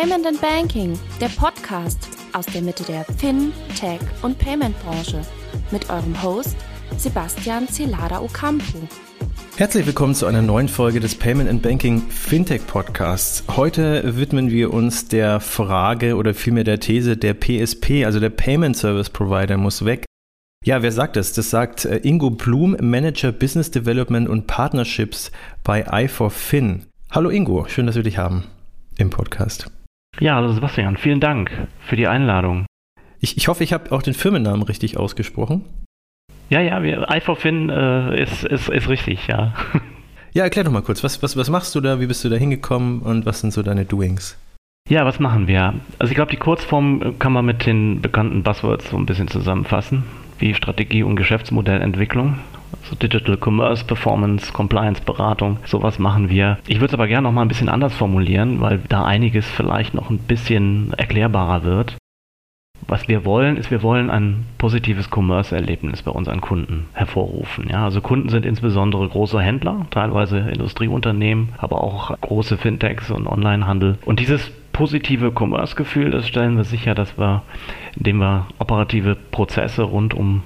Payment and Banking, der Podcast aus der Mitte der Fin-, Tech- und Payment-Branche mit eurem Host Sebastian Celada Ocampo. Herzlich willkommen zu einer neuen Folge des Payment and Banking Fintech Podcasts. Heute widmen wir uns der Frage oder vielmehr der These, der PSP, also der Payment Service Provider, muss weg. Ja, wer sagt das? Das sagt äh, Ingo Blum, Manager Business Development und Partnerships bei i4Fin. Hallo Ingo, schön, dass wir dich haben im Podcast. Ja, hallo Sebastian, vielen Dank für die Einladung. Ich, ich hoffe, ich habe auch den Firmennamen richtig ausgesprochen. Ja, ja, i4Fin äh, ist, ist, ist richtig, ja. Ja, erklär doch mal kurz, was, was, was machst du da, wie bist du da hingekommen und was sind so deine Doings? Ja, was machen wir? Also ich glaube, die Kurzform kann man mit den bekannten Buzzwords so ein bisschen zusammenfassen, wie Strategie und Geschäftsmodellentwicklung. Also Digital Commerce, Performance, Compliance, Beratung, sowas machen wir. Ich würde es aber gerne noch mal ein bisschen anders formulieren, weil da einiges vielleicht noch ein bisschen erklärbarer wird. Was wir wollen, ist, wir wollen ein positives Commerce-Erlebnis bei unseren Kunden hervorrufen. Ja, also Kunden sind insbesondere große Händler, teilweise Industrieunternehmen, aber auch große Fintechs und Onlinehandel. Und dieses positive Commerce-Gefühl, das stellen wir sicher, dass wir, indem wir operative Prozesse rund um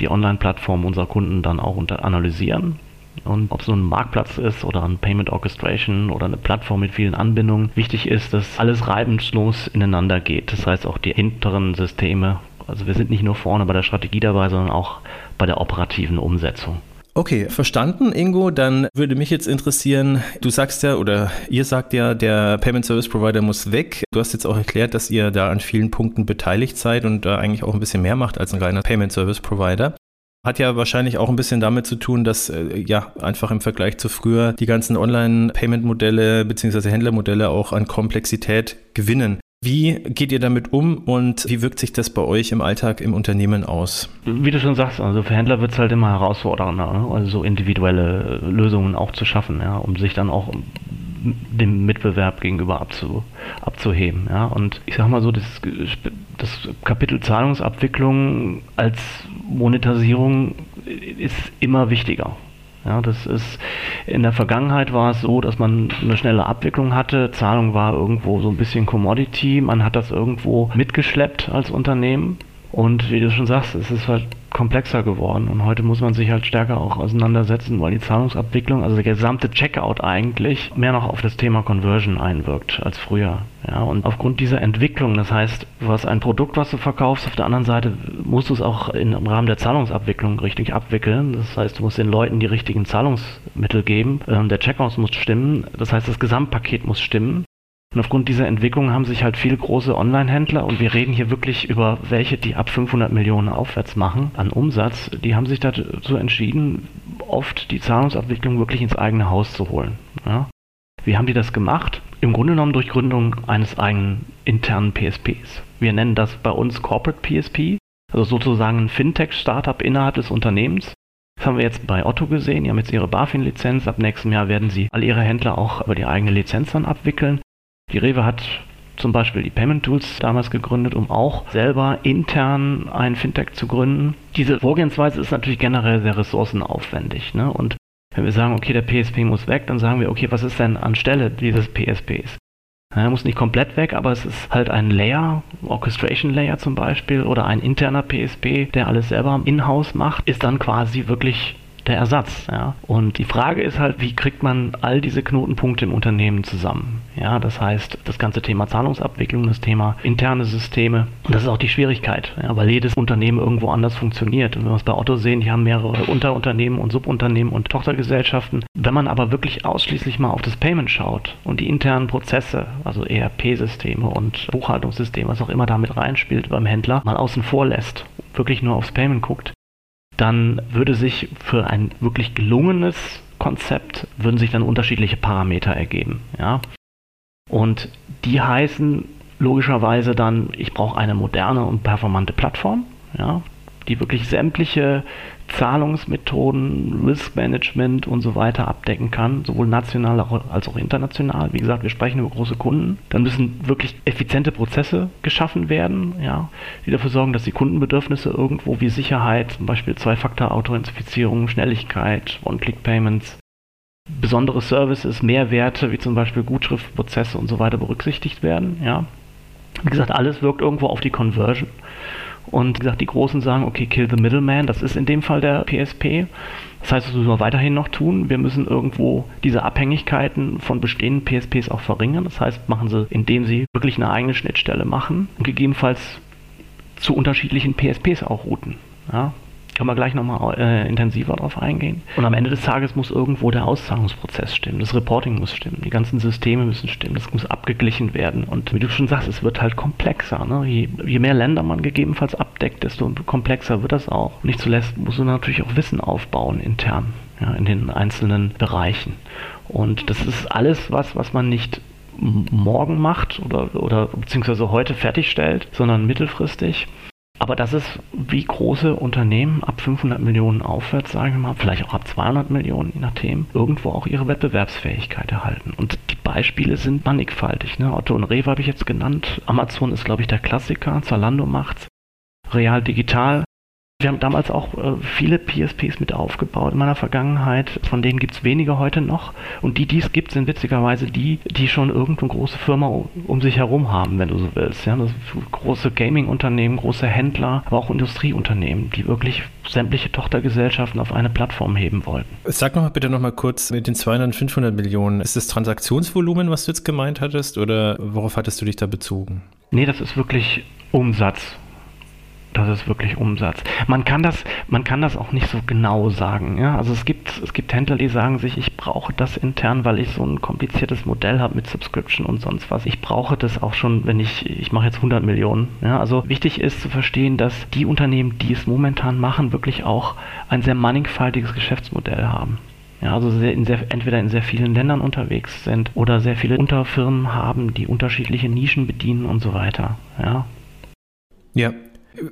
die Online-Plattform unserer Kunden dann auch unter analysieren. Und ob es nun ein Marktplatz ist oder ein Payment Orchestration oder eine Plattform mit vielen Anbindungen, wichtig ist, dass alles reibungslos ineinander geht. Das heißt auch die hinteren Systeme. Also wir sind nicht nur vorne bei der Strategie dabei, sondern auch bei der operativen Umsetzung. Okay, verstanden, Ingo. Dann würde mich jetzt interessieren, du sagst ja oder ihr sagt ja, der Payment Service Provider muss weg. Du hast jetzt auch erklärt, dass ihr da an vielen Punkten beteiligt seid und da eigentlich auch ein bisschen mehr macht als ein reiner Payment Service Provider. Hat ja wahrscheinlich auch ein bisschen damit zu tun, dass äh, ja einfach im Vergleich zu früher die ganzen Online-Payment-Modelle bzw. Händlermodelle auch an Komplexität gewinnen. Wie geht ihr damit um und wie wirkt sich das bei euch im Alltag im Unternehmen aus? Wie du schon sagst, also für Händler wird es halt immer herausfordernder, ne? also so individuelle Lösungen auch zu schaffen, ja, um sich dann auch dem Mitbewerb gegenüber abzu, abzuheben. Ja. Und ich sage mal so, das, das Kapitel Zahlungsabwicklung als Monetarisierung ist immer wichtiger. Ja, das ist in der Vergangenheit war es so, dass man eine schnelle Abwicklung hatte. Zahlung war irgendwo so ein bisschen Commodity. Man hat das irgendwo mitgeschleppt als Unternehmen. Und wie du schon sagst, es ist halt komplexer geworden und heute muss man sich halt stärker auch auseinandersetzen, weil die Zahlungsabwicklung, also der gesamte Checkout eigentlich mehr noch auf das Thema Conversion einwirkt als früher. Ja, und aufgrund dieser Entwicklung, das heißt, du hast ein Produkt, was du verkaufst, auf der anderen Seite musst du es auch im Rahmen der Zahlungsabwicklung richtig abwickeln. Das heißt, du musst den Leuten die richtigen Zahlungsmittel geben. Ähm, der Checkout muss stimmen. Das heißt, das Gesamtpaket muss stimmen. Und aufgrund dieser Entwicklung haben sich halt viele große Online-Händler, und wir reden hier wirklich über welche, die ab 500 Millionen aufwärts machen an Umsatz, die haben sich dazu entschieden, oft die Zahlungsabwicklung wirklich ins eigene Haus zu holen. Ja. Wie haben die das gemacht? Im Grunde genommen durch Gründung eines eigenen internen PSPs. Wir nennen das bei uns Corporate PSP, also sozusagen ein Fintech-Startup innerhalb des Unternehmens. Das haben wir jetzt bei Otto gesehen. Die haben jetzt ihre BaFin-Lizenz. Ab nächstem Jahr werden sie all ihre Händler auch über die eigene Lizenz dann abwickeln. Die Rewe hat zum Beispiel die Payment Tools damals gegründet, um auch selber intern ein Fintech zu gründen. Diese Vorgehensweise ist natürlich generell sehr ressourcenaufwendig. Ne? Und wenn wir sagen, okay, der PSP muss weg, dann sagen wir, okay, was ist denn anstelle dieses PSPs? Er muss nicht komplett weg, aber es ist halt ein Layer, Orchestration Layer zum Beispiel, oder ein interner PSP, der alles selber in-house macht, ist dann quasi wirklich der Ersatz. Ja? Und die Frage ist halt, wie kriegt man all diese Knotenpunkte im Unternehmen zusammen? Ja, das heißt, das ganze Thema Zahlungsabwicklung, das Thema interne Systeme. Und das ist auch die Schwierigkeit, ja, weil jedes Unternehmen irgendwo anders funktioniert. Und wenn wir es bei Otto sehen, die haben mehrere Unterunternehmen und Subunternehmen und Tochtergesellschaften. Wenn man aber wirklich ausschließlich mal auf das Payment schaut und die internen Prozesse, also ERP-Systeme und Buchhaltungssysteme, was auch immer damit reinspielt beim Händler, mal außen vor lässt, wirklich nur aufs Payment guckt, dann würde sich für ein wirklich gelungenes Konzept, würden sich dann unterschiedliche Parameter ergeben. Ja? Und die heißen logischerweise dann, ich brauche eine moderne und performante Plattform, ja, die wirklich sämtliche Zahlungsmethoden, Risk-Management und so weiter abdecken kann, sowohl national als auch international. Wie gesagt, wir sprechen über große Kunden. Dann müssen wirklich effiziente Prozesse geschaffen werden, ja, die dafür sorgen, dass die Kundenbedürfnisse irgendwo wie Sicherheit, zum Beispiel Zwei-Faktor-Authentifizierung, Schnelligkeit, One-Click-Payments, besondere Services, Mehrwerte, wie zum Beispiel Gutschriftprozesse und so weiter berücksichtigt werden. Ja. Wie gesagt, alles wirkt irgendwo auf die Conversion. Und wie gesagt, die Großen sagen, okay, kill the middleman, das ist in dem Fall der PSP. Das heißt, das müssen wir weiterhin noch tun. Wir müssen irgendwo diese Abhängigkeiten von bestehenden PSPs auch verringern. Das heißt, machen sie, indem sie wirklich eine eigene Schnittstelle machen und gegebenenfalls zu unterschiedlichen PSPs auch routen. Ja, können wir gleich nochmal äh, intensiver drauf eingehen. Und am Ende des Tages muss irgendwo der Auszahlungsprozess stimmen, das Reporting muss stimmen, die ganzen Systeme müssen stimmen, das muss abgeglichen werden. Und wie du schon sagst, es wird halt komplexer. Ne? Je, je, mehr Länder man gegebenenfalls abdeckt, desto komplexer wird das auch. Nicht zuletzt muss man natürlich auch Wissen aufbauen intern, ja, in den einzelnen Bereichen. Und das ist alles was, was man nicht morgen macht oder, oder beziehungsweise heute fertigstellt, sondern mittelfristig. Aber das ist wie große Unternehmen ab 500 Millionen aufwärts, sagen wir mal, vielleicht auch ab 200 Millionen, je nachdem, irgendwo auch ihre Wettbewerbsfähigkeit erhalten. Und die Beispiele sind mannigfaltig. Ne? Otto und Rewe habe ich jetzt genannt. Amazon ist, glaube ich, der Klassiker. Zalando macht's. Real Digital wir haben damals auch äh, viele PSPs mit aufgebaut in meiner Vergangenheit. Von denen gibt es wenige heute noch. Und die, die es gibt, sind witzigerweise die, die schon irgendeine große Firma um, sich herum haben, wenn du so willst. Ja, große Gaming-Unternehmen, große Händler, aber auch Industrieunternehmen, die wirklich sämtliche Tochtergesellschaften auf eine Plattform heben wollten. Sag noch mal bitte noch mal kurz mit den 200, 500 Millionen. Ist das Transaktionsvolumen, was du jetzt gemeint hattest, oder worauf hattest du dich da bezogen? Nee, das ist wirklich Umsatz das ist wirklich Umsatz. Man kann das, man kann das auch nicht so genau sagen. Ja? Also es gibt, es gibt Händler, die sagen sich, ich brauche das intern, weil ich so ein kompliziertes Modell habe mit Subscription und sonst was. Ich brauche das auch schon, wenn ich, ich mache jetzt 100 Millionen. Ja? Also wichtig ist zu verstehen, dass die Unternehmen, die es momentan machen, wirklich auch ein sehr mannigfaltiges Geschäftsmodell haben. Ja, also sehr, in sehr, entweder in sehr vielen Ländern unterwegs sind oder sehr viele Unterfirmen haben, die unterschiedliche Nischen bedienen und so weiter. Ja, ja,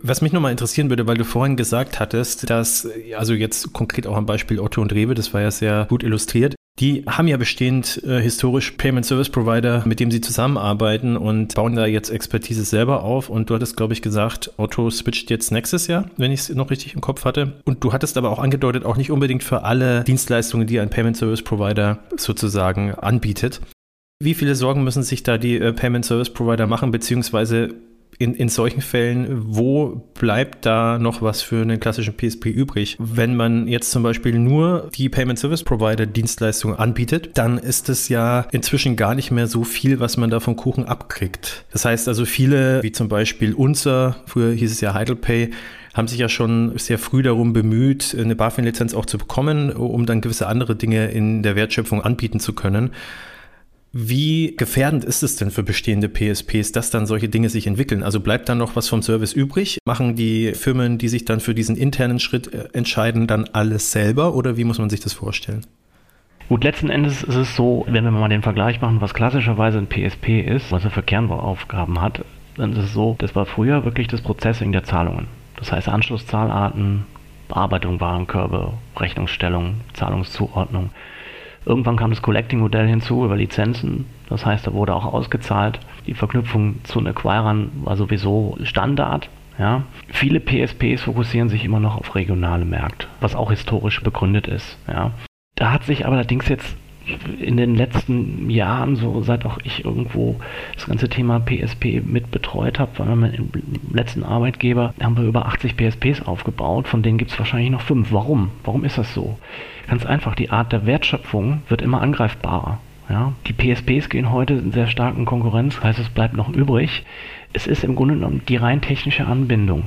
was mich nochmal interessieren würde, weil du vorhin gesagt hattest, dass, also jetzt konkret auch am Beispiel Otto und Rewe, das war ja sehr gut illustriert, die haben ja bestehend äh, historisch Payment Service Provider, mit dem sie zusammenarbeiten und bauen da jetzt Expertise selber auf. Und du hattest, glaube ich, gesagt, Otto switcht jetzt nächstes Jahr, wenn ich es noch richtig im Kopf hatte. Und du hattest aber auch angedeutet, auch nicht unbedingt für alle Dienstleistungen, die ein Payment Service Provider sozusagen anbietet. Wie viele Sorgen müssen sich da die äh, Payment Service Provider machen, beziehungsweise in, in solchen Fällen, wo bleibt da noch was für einen klassischen PSP übrig? Wenn man jetzt zum Beispiel nur die Payment Service Provider Dienstleistung anbietet, dann ist es ja inzwischen gar nicht mehr so viel, was man da vom Kuchen abkriegt. Das heißt also viele, wie zum Beispiel unser, früher hieß es ja HeidelPay, haben sich ja schon sehr früh darum bemüht, eine BaFin-Lizenz auch zu bekommen, um dann gewisse andere Dinge in der Wertschöpfung anbieten zu können. Wie gefährdend ist es denn für bestehende PSPs, dass dann solche Dinge sich entwickeln? Also bleibt dann noch was vom Service übrig? Machen die Firmen, die sich dann für diesen internen Schritt äh, entscheiden, dann alles selber oder wie muss man sich das vorstellen? Gut, letzten Endes ist es so, wenn wir mal den Vergleich machen, was klassischerweise ein PSP ist, was er für Kernaufgaben hat, dann ist es so, das war früher wirklich das Processing der Zahlungen. Das heißt Anschlusszahlarten, Bearbeitung Warenkörbe, Rechnungsstellung, Zahlungszuordnung. Irgendwann kam das Collecting-Modell hinzu über Lizenzen. Das heißt, da wurde auch ausgezahlt. Die Verknüpfung zu den Acquirern war sowieso Standard. Ja. Viele PSPs fokussieren sich immer noch auf regionale Märkte, was auch historisch begründet ist. Ja. Da hat sich allerdings jetzt in den letzten Jahren, so seit auch ich irgendwo das ganze Thema PSP mit betreut habe, weil wir im letzten Arbeitgeber haben wir über 80 PSPs aufgebaut, von denen gibt es wahrscheinlich noch fünf. Warum? Warum ist das so? Ganz einfach, die Art der Wertschöpfung wird immer angreifbarer. Ja? Die PSPs gehen heute in sehr starken Konkurrenz, heißt es bleibt noch übrig. Es ist im Grunde genommen die rein technische Anbindung.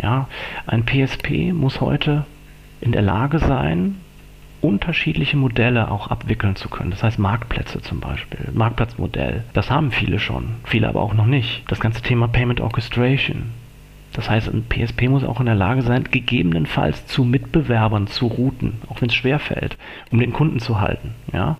Ja? Ein PSP muss heute in der Lage sein, unterschiedliche Modelle auch abwickeln zu können. Das heißt Marktplätze zum Beispiel, Marktplatzmodell. Das haben viele schon, viele aber auch noch nicht. Das ganze Thema Payment Orchestration. Das heißt, ein PSP muss auch in der Lage sein, gegebenenfalls zu Mitbewerbern zu routen, auch wenn es schwer fällt, um den Kunden zu halten. Ja?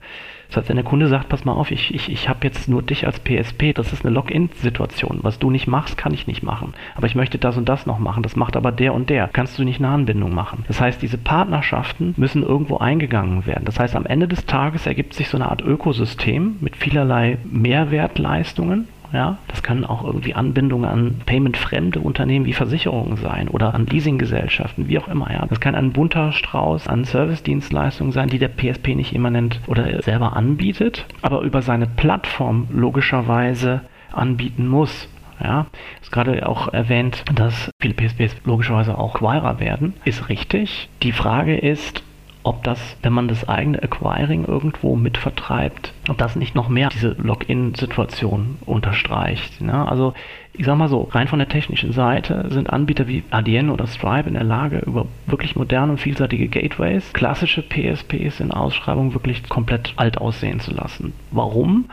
Das heißt, wenn der Kunde sagt, pass mal auf, ich, ich, ich habe jetzt nur dich als PSP, das ist eine Login-Situation. Was du nicht machst, kann ich nicht machen. Aber ich möchte das und das noch machen. Das macht aber der und der. Kannst du nicht eine Anbindung machen. Das heißt, diese Partnerschaften müssen irgendwo eingegangen werden. Das heißt, am Ende des Tages ergibt sich so eine Art Ökosystem mit vielerlei Mehrwertleistungen Ja, das können auch irgendwie Anbindungen an paymentfremde Unternehmen wie Versicherungen sein oder an Leasinggesellschaften, wie auch immer. Ja, das kann ein bunter Strauß an Service-Dienstleistungen sein, die der PSP nicht immanent oder selber anbietet, aber über seine Plattform logischerweise anbieten muss. Ja, ist gerade auch erwähnt, dass viele PSPs logischerweise auch Acquirer werden. Ist richtig. Die Frage ist, ob das, wenn man das eigene Acquiring irgendwo mitvertreibt, ob das nicht noch mehr diese Login-Situation unterstreicht. Ne? Also ich sag mal so, rein von der technischen Seite sind Anbieter wie Adyen oder Stripe in der Lage, über wirklich moderne und vielseitige Gateways klassische PSPs in Ausschreibungen wirklich komplett alt aussehen zu lassen. Warum?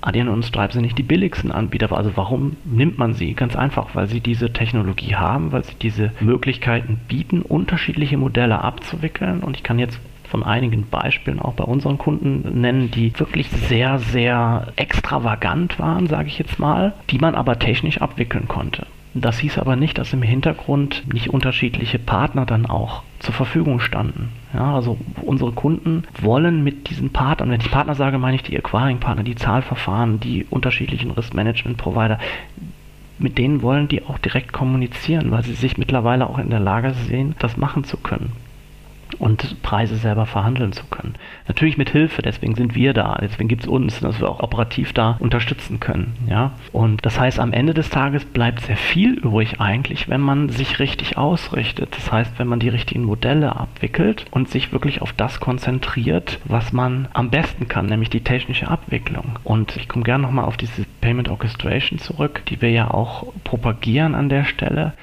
Adyen und Stripe sind nicht die billigsten Anbieter. Also warum nimmt man sie? Ganz einfach, weil sie diese Technologie haben, weil sie diese Möglichkeiten bieten, unterschiedliche Modelle abzuwickeln. Und ich kann jetzt von einigen Beispielen auch bei unseren Kunden nennen, die wirklich sehr, sehr extravagant waren, sage ich jetzt mal, die man aber technisch abwickeln konnte. Das hieß aber nicht, dass im Hintergrund nicht unterschiedliche Partner dann auch zur Verfügung standen. Ja, also unsere Kunden wollen mit diesen Partnern, wenn ich Partner sage, meine ich die Acquiring-Partner, die Zahlverfahren, die unterschiedlichen Risk-Management-Provider, mit denen wollen die auch direkt kommunizieren, weil sie sich mittlerweile auch in der Lage sehen, das machen zu können und Preise selber verhandeln zu können. Natürlich mit Hilfe, deswegen sind wir da, deswegen gibt es uns, dass wir auch operativ da unterstützen können. Ja? Und das heißt, am Ende des Tages bleibt sehr viel übrig eigentlich, wenn man sich richtig ausrichtet. Das heißt, wenn man die richtigen Modelle abwickelt und sich wirklich auf das konzentriert, was man am besten kann, nämlich die technische Abwicklung. Und ich komme gerne nochmal auf diese Payment Orchestration zurück, die wir ja auch propagieren an der Stelle.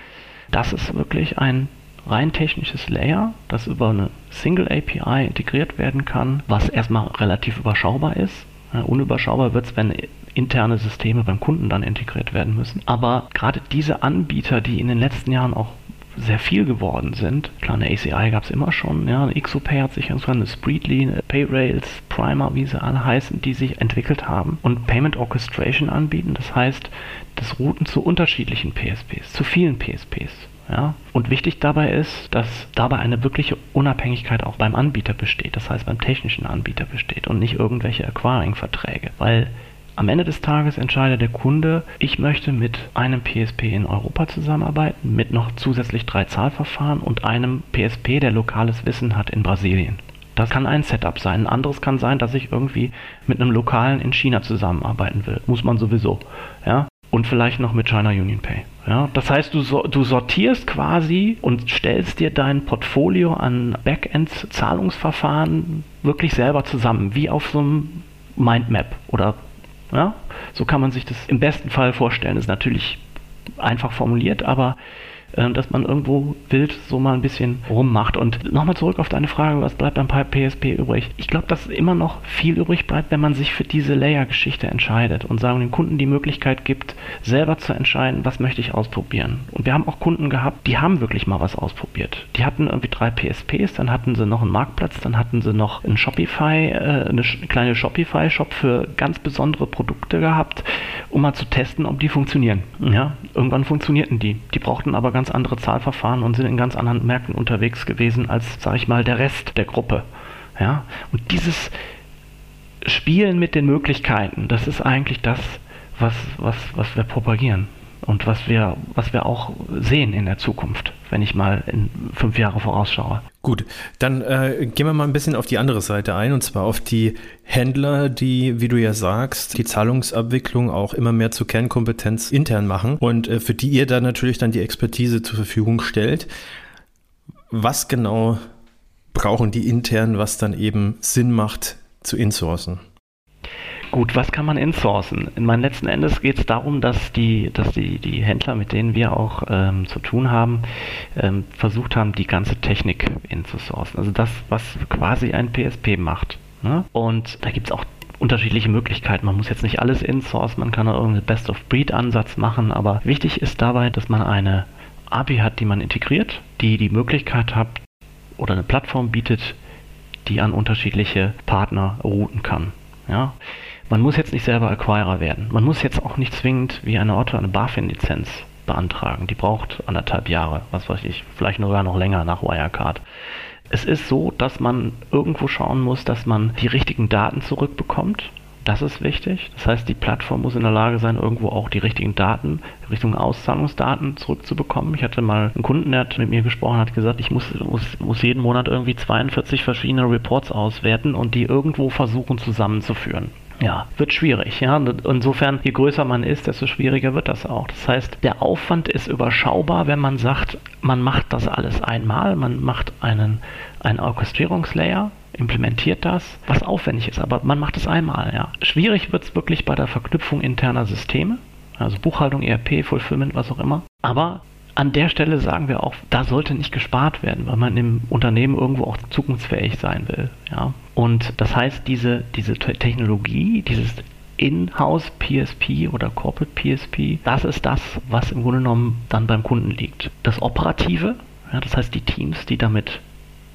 Das ist wirklich ein rein technisches Layer, das über eine Single API integriert werden kann, was erstmal relativ überschaubar ist. unüberschaubar wird es, wenn interne Systeme beim Kunden dann integriert werden müssen. Aber gerade diese Anbieter, die in den letzten Jahren auch sehr viel geworden sind. Klar, eine ACI gab es immer schon, ja, eine XOPay hat sich irgendwann, eine Spreedly, eine Payrails, Primer, wie sie alle heißen, die sich entwickelt haben und Payment Orchestration anbieten. Das heißt, das Routen zu unterschiedlichen PSPs, zu vielen PSPs. Ja? Und wichtig dabei ist, dass dabei eine wirkliche Unabhängigkeit auch beim Anbieter besteht, das heißt beim technischen Anbieter besteht und nicht irgendwelche Acquiring-Verträge. Weil am Ende des Tages entscheidet der Kunde, ich möchte mit einem PSP in Europa zusammenarbeiten, mit noch zusätzlich drei Zahlverfahren und einem PSP, der lokales Wissen hat in Brasilien. Das kann ein Setup sein. Ein anderes kann sein, dass ich irgendwie mit einem Lokalen in China zusammenarbeiten will. Muss man sowieso. Ja? Und vielleicht noch mit China Union Pay. Ja, das heißt, du, du sortierst quasi und stellst dir dein Portfolio an Backend-Zahlungsverfahren wirklich selber zusammen, wie auf so einem Mindmap oder ja, so kann man sich das im besten Fall vorstellen. Das ist natürlich einfach formuliert, aber dass man irgendwo wild so mal ein bisschen rummacht. Und nochmal zurück auf deine Frage, was bleibt beim PSP übrig? Ich glaube, dass immer noch viel übrig bleibt, wenn man sich für diese Layer-Geschichte entscheidet und sagen dem Kunden die Möglichkeit gibt, selber zu entscheiden, was möchte ich ausprobieren. Und wir haben auch Kunden gehabt, die haben wirklich mal was ausprobiert. Die hatten irgendwie drei PSPs, dann hatten sie noch einen Marktplatz, dann hatten sie noch einen Shopify, äh, eine kleine Shopify-Shop für ganz besondere Produkte gehabt, um mal zu testen, ob die funktionieren. Ja, irgendwann funktionierten die. Die brauchten aber ganz andere Zahlverfahren und sind in ganz anderen Märkten unterwegs gewesen als, sage ich mal, der Rest der Gruppe. Ja? Und dieses Spielen mit den Möglichkeiten, das ist eigentlich das, was, was, was wir propagieren und was wir, was wir auch sehen in der Zukunft, wenn ich mal in fünf Jahre vorausschaue. Gut, dann äh, gehen wir mal ein bisschen auf die andere Seite ein, und zwar auf die Händler, die, wie du ja sagst, die Zahlungsabwicklung auch immer mehr zur Kernkompetenz intern machen und äh, für die ihr dann natürlich dann die Expertise zur Verfügung stellt. Was genau brauchen die intern, was dann eben Sinn macht zu insourcen? Gut, was kann man insourcen? In meinen letzten Endes geht es darum, dass die, dass die, die Händler, mit denen wir auch ähm, zu tun haben, ähm, versucht haben, die ganze Technik inzusourcen. Also das, was quasi ein PSP macht. Ne? Und da gibt es auch unterschiedliche Möglichkeiten. Man muss jetzt nicht alles insourcen, man kann auch irgendeinen Best-of-Breed-Ansatz machen, aber wichtig ist dabei, dass man eine API hat, die man integriert, die die Möglichkeit hat oder eine Plattform bietet, die an unterschiedliche Partner routen kann. Ja? Man muss jetzt nicht selber Acquirer werden. Man muss jetzt auch nicht zwingend wie eine Otto eine BaFin-Lizenz beantragen. Die braucht anderthalb Jahre, was weiß ich, vielleicht sogar noch länger nach Wirecard. Es ist so, dass man irgendwo schauen muss, dass man die richtigen Daten zurückbekommt, Das ist wichtig. Das heißt, die Plattform muss in der Lage sein, irgendwo auch die richtigen Daten, Richtung Auszahlungsdaten zurückzubekommen. Ich hatte mal einen Kunden, der hat mit mir gesprochen, hat gesagt, ich muss, muss, muss jeden Monat irgendwie 42 verschiedene Reports auswerten und die irgendwo versuchen zusammenzuführen ja, wird schwierig. Ja, insofern, je größer man ist, desto schwieriger wird das auch. Das heißt, der Aufwand ist überschaubar, wenn man sagt, man macht das alles einmal, man macht einen, einen Orchestrierungslayer, implementiert das, was aufwendig ist, aber man macht es einmal. Ja. Schwierig wird es wirklich bei der Verknüpfung interner Systeme, also Buchhaltung, ERP, Fulfillment, was auch immer. Aber an der Stelle sagen wir auch, da sollte nicht gespart werden, weil man im Unternehmen irgendwo auch zukunftsfähig sein will. Ja? Und das heißt, diese, diese Technologie, dieses in-house PSP oder Corporate PSP, das ist das, was im Grunde genommen dann beim Kunden liegt. Das Operative, ja, das heißt die Teams, die damit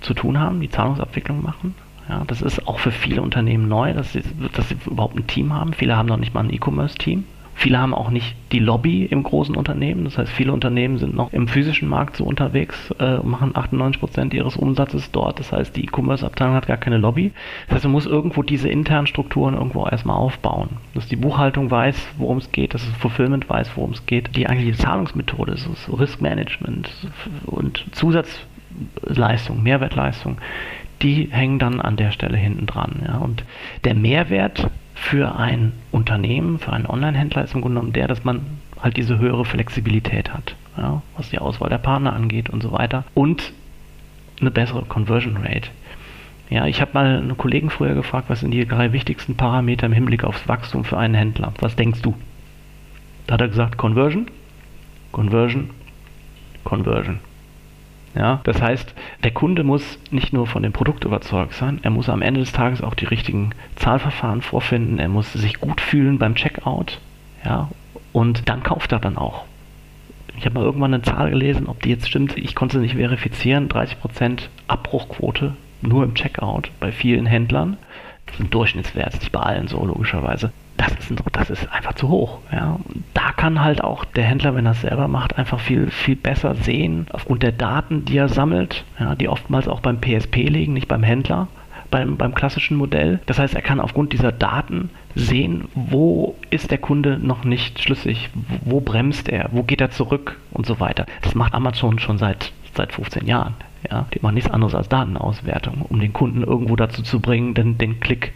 zu tun haben, die Zahlungsabwicklung machen. Ja, das ist auch für viele Unternehmen neu, dass sie, dass sie überhaupt ein Team haben. Viele haben noch nicht mal ein E-Commerce-Team. Viele haben auch nicht die Lobby im großen Unternehmen. Das heißt, viele Unternehmen sind noch im physischen Markt so unterwegs, äh, machen 98 Prozent ihres Umsatzes dort. Das heißt, die E-Commerce-Abteilung hat gar keine Lobby. Das heißt, man muss irgendwo diese internen Strukturen irgendwo erstmal aufbauen. Dass die Buchhaltung weiß, worum es geht, dass das Fulfillment weiß, worum es geht. Die eigentliche Zahlungsmethode, so Risk Management und Zusatzleistung, Mehrwertleistung, die hängen dann an der Stelle hinten dran. Ja. Und der Mehrwert für ein Unternehmen, für einen Online-Händler ist im Grunde genommen der, dass man halt diese höhere Flexibilität hat, ja, was die Auswahl der Partner angeht und so weiter. Und eine bessere Conversion Rate. Ja, ich habe mal einen Kollegen früher gefragt, was sind die drei wichtigsten Parameter im Hinblick aufs Wachstum für einen Händler? Was denkst du? Da hat er gesagt, Conversion, Conversion, Conversion. Ja, das heißt, der Kunde muss nicht nur von dem Produkt überzeugt sein, er muss am Ende des Tages auch die richtigen Zahlverfahren vorfinden, er muss sich gut fühlen beim Checkout, ja, und dann kauft er dann auch. Ich habe mal irgendwann eine Zahl gelesen, ob die jetzt stimmt, ich konnte sie nicht verifizieren, 30% Abbruchquote nur im Checkout bei vielen Händlern. Das ist ein Durchschnittswert, nicht bei allen so logischerweise das ist, das ist einfach zu hoch. Ja. Da kann halt auch der Händler, wenn er es selber macht, einfach viel, viel besser sehen, aufgrund der Daten, die er sammelt, ja, die oftmals auch beim PSP liegen, nicht beim Händler, beim, beim klassischen Modell. Das heißt, er kann aufgrund dieser Daten sehen, wo ist der Kunde noch nicht schlüssig, wo bremst er, wo geht er zurück und so weiter. Das macht Amazon schon seit, seit 15 Jahren. Ja, die machen nichts anderes als Datenauswertung, um den Kunden irgendwo dazu zu bringen, den, den Klick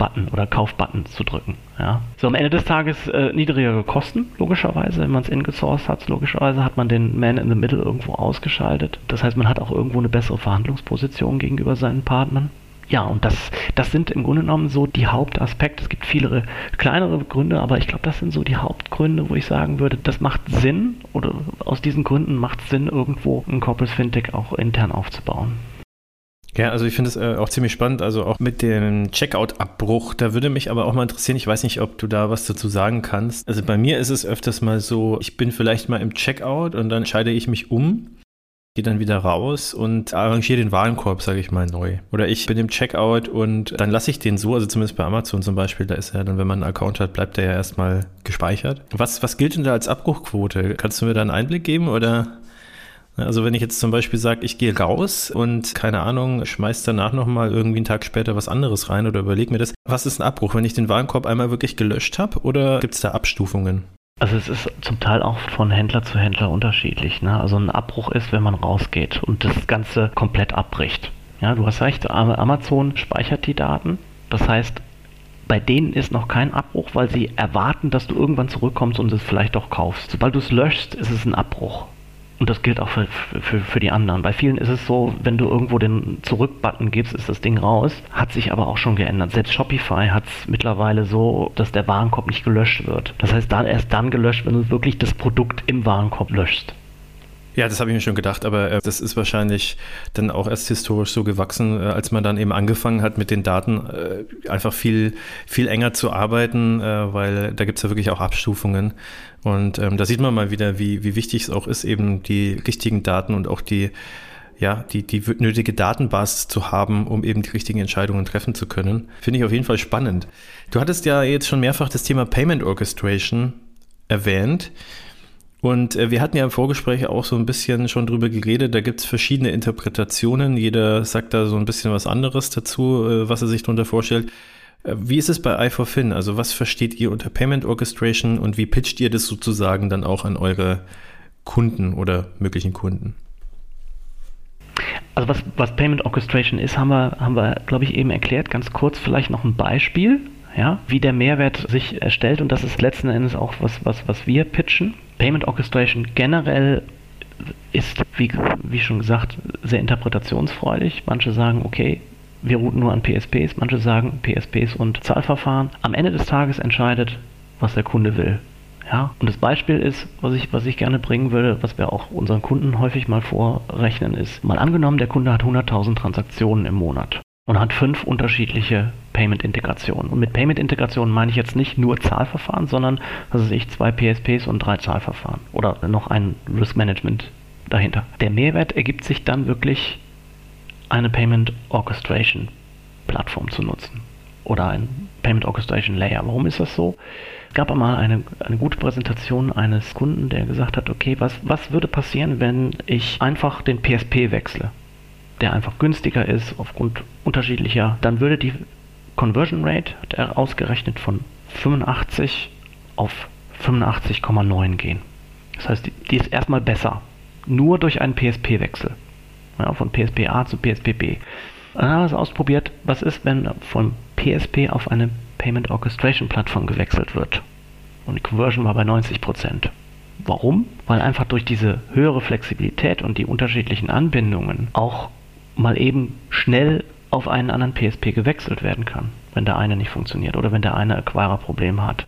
Button oder Kaufbutton zu drücken. Ja. So am Ende des Tages äh, niedrigere Kosten, logischerweise. Wenn man es ingesourced hat, logischerweise hat man den Man in the Middle irgendwo ausgeschaltet. Das heißt, man hat auch irgendwo eine bessere Verhandlungsposition gegenüber seinen Partnern. Ja, und das, das sind im Grunde genommen so die Hauptaspekte. Es gibt viele kleinere Gründe, aber ich glaube, das sind so die Hauptgründe, wo ich sagen würde, das macht Sinn oder aus diesen Gründen macht es Sinn, irgendwo ein Corporate Fintech auch intern aufzubauen. Ja, also ich finde es äh, auch ziemlich spannend, also auch mit dem Checkout-Abbruch. Da würde mich aber auch mal interessieren, ich weiß nicht, ob du da was dazu sagen kannst. Also bei mir ist es öfters mal so, ich bin vielleicht mal im Checkout und dann entscheide ich mich um, gehe dann wieder raus und arrangiere den Warenkorb, sage ich mal, neu. Oder ich bin im Checkout und dann lasse ich den so, also zumindest bei Amazon zum Beispiel, da ist ja dann, wenn man einen Account hat, bleibt der ja erstmal gespeichert. Was, was gilt denn da als Abbruchquote? Kannst du mir da einen Einblick geben oder? Also wenn ich jetzt zum Beispiel sage, ich gehe raus und keine Ahnung, schmeiß danach nochmal irgendwie einen Tag später was anderes rein oder überlege mir das, was ist ein Abbruch, wenn ich den Warenkorb einmal wirklich gelöscht habe oder gibt es da Abstufungen? Also es ist zum Teil auch von Händler zu Händler unterschiedlich. Ne? Also ein Abbruch ist, wenn man rausgeht und das Ganze komplett abbricht. Ja, du hast recht, Amazon speichert die Daten. Das heißt, bei denen ist noch kein Abbruch, weil sie erwarten, dass du irgendwann zurückkommst und es vielleicht auch kaufst. Sobald du es löschst, ist es ein Abbruch. Und das gilt auch für, für, für die anderen. Bei vielen ist es so, wenn du irgendwo den Zurück-Button gibst, ist das Ding raus. Hat sich aber auch schon geändert. Selbst Shopify hat es mittlerweile so, dass der Warenkorb nicht gelöscht wird. Das heißt, dann erst dann gelöscht, wenn du wirklich das Produkt im Warenkorb löschst. Ja, das habe ich mir schon gedacht, aber äh, das ist wahrscheinlich dann auch erst historisch so gewachsen, äh, als man dann eben angefangen hat, mit den Daten äh, einfach viel, viel enger zu arbeiten, äh, weil da gibt es ja wirklich auch Abstufungen. Und ähm, da sieht man mal wieder, wie, wie wichtig es auch ist, eben die richtigen Daten und auch die, ja, die, die nötige Datenbasis zu haben, um eben die richtigen Entscheidungen treffen zu können. Finde ich auf jeden Fall spannend. Du hattest ja jetzt schon mehrfach das Thema Payment Orchestration erwähnt. Und äh, wir hatten ja im Vorgespräch auch so ein bisschen schon drüber geredet. Da gibt es verschiedene Interpretationen. Jeder sagt da so ein bisschen was anderes dazu, äh, was er sich darunter vorstellt. Äh, wie ist es bei i4Fin? Also was versteht ihr unter Payment Orchestration und wie pitcht ihr das sozusagen dann auch an eure Kunden oder möglichen Kunden? Also was, was Payment Orchestration ist, haben wir, haben wir, glaube ich, eben erklärt. Ganz kurz vielleicht noch ein Beispiel, ja, wie der Mehrwert sich erstellt. Und das ist letzten Endes auch was, was, was wir pitchen. Payment Orchestration generell ist, wie, wie schon gesagt, sehr interpretationsfreudig. Manche sagen, okay, wir routen nur an PSPs, manche sagen PSPs und Zahlverfahren. Am Ende des Tages entscheidet, was der Kunde will. Ja, und das Beispiel ist, was ich, was ich gerne bringen würde, was wir auch unseren Kunden häufig mal vorrechnen, ist, mal angenommen, der Kunde hat 100.000 Transaktionen im Monat und hat fünf unterschiedliche Payment-Integrationen. Und mit Payment-Integrationen meine ich jetzt nicht nur Zahlverfahren, sondern, was weiß ich, zwei PSPs und drei Zahlverfahren oder noch ein Risk-Management dahinter. Der Mehrwert ergibt sich dann wirklich, eine Payment Orchestration Plattform zu nutzen oder ein Payment Orchestration Layer. Warum ist das so? Es gab einmal eine, eine gute Präsentation eines Kunden, der gesagt hat, okay, was, was würde passieren, wenn ich einfach den PSP wechsle, der einfach günstiger ist aufgrund unterschiedlicher, dann würde die Conversion Rate, hat er ausgerechnet, von 85 auf 85,9 gehen. Das heißt, die, die ist erstmal besser, nur durch einen PSP-Wechsel, ja, von PSP-A zu PSP-B. Dann haben wir es ausprobiert, was ist, wenn von PSP auf eine Payment Orchestration Plattform gewechselt wird. Und die Conversion war bei 90%. Warum? Weil einfach durch diese höhere Flexibilität und die unterschiedlichen Anbindungen auch mal eben schnell auf einen anderen PSP gewechselt werden kann, wenn der eine nicht funktioniert oder wenn der eine Acquirer Probleme hat.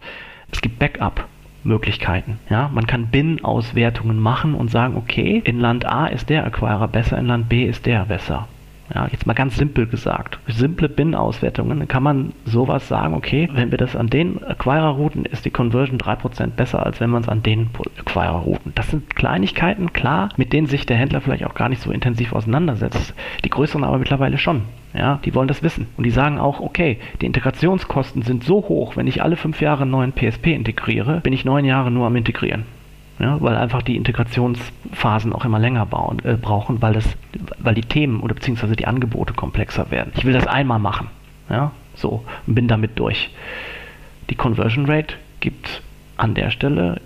Es gibt Backup. Möglichkeiten. Ja, man kann BIN-Auswertungen machen und sagen, okay, in Land A ist der Acquirer besser, in Land B ist der besser. Ja, jetzt mal ganz simpel gesagt. Simple Bin-Auswertungen kann man sowas sagen, okay, wenn wir das an den Acquirer routen, ist die Conversion 3% besser, als wenn man es an den Acquirer routen. Das sind Kleinigkeiten, klar, mit denen sich der Händler vielleicht auch gar nicht so intensiv auseinandersetzt. Die größeren aber mittlerweile schon. Ja, die wollen das wissen. Und die sagen auch, okay, die Integrationskosten sind so hoch, wenn ich alle fünf Jahre einen neuen PSP integriere, bin ich neun Jahre nur am Integrieren ja, weil einfach die Integrationsphasen auch immer länger bauen, äh, brauchen, weil, das, weil die Themen oder beziehungsweise die Angebote komplexer werden. Ich will das einmal machen, ja, so, und bin damit durch. Die Conversion Rate gibt an der Stelle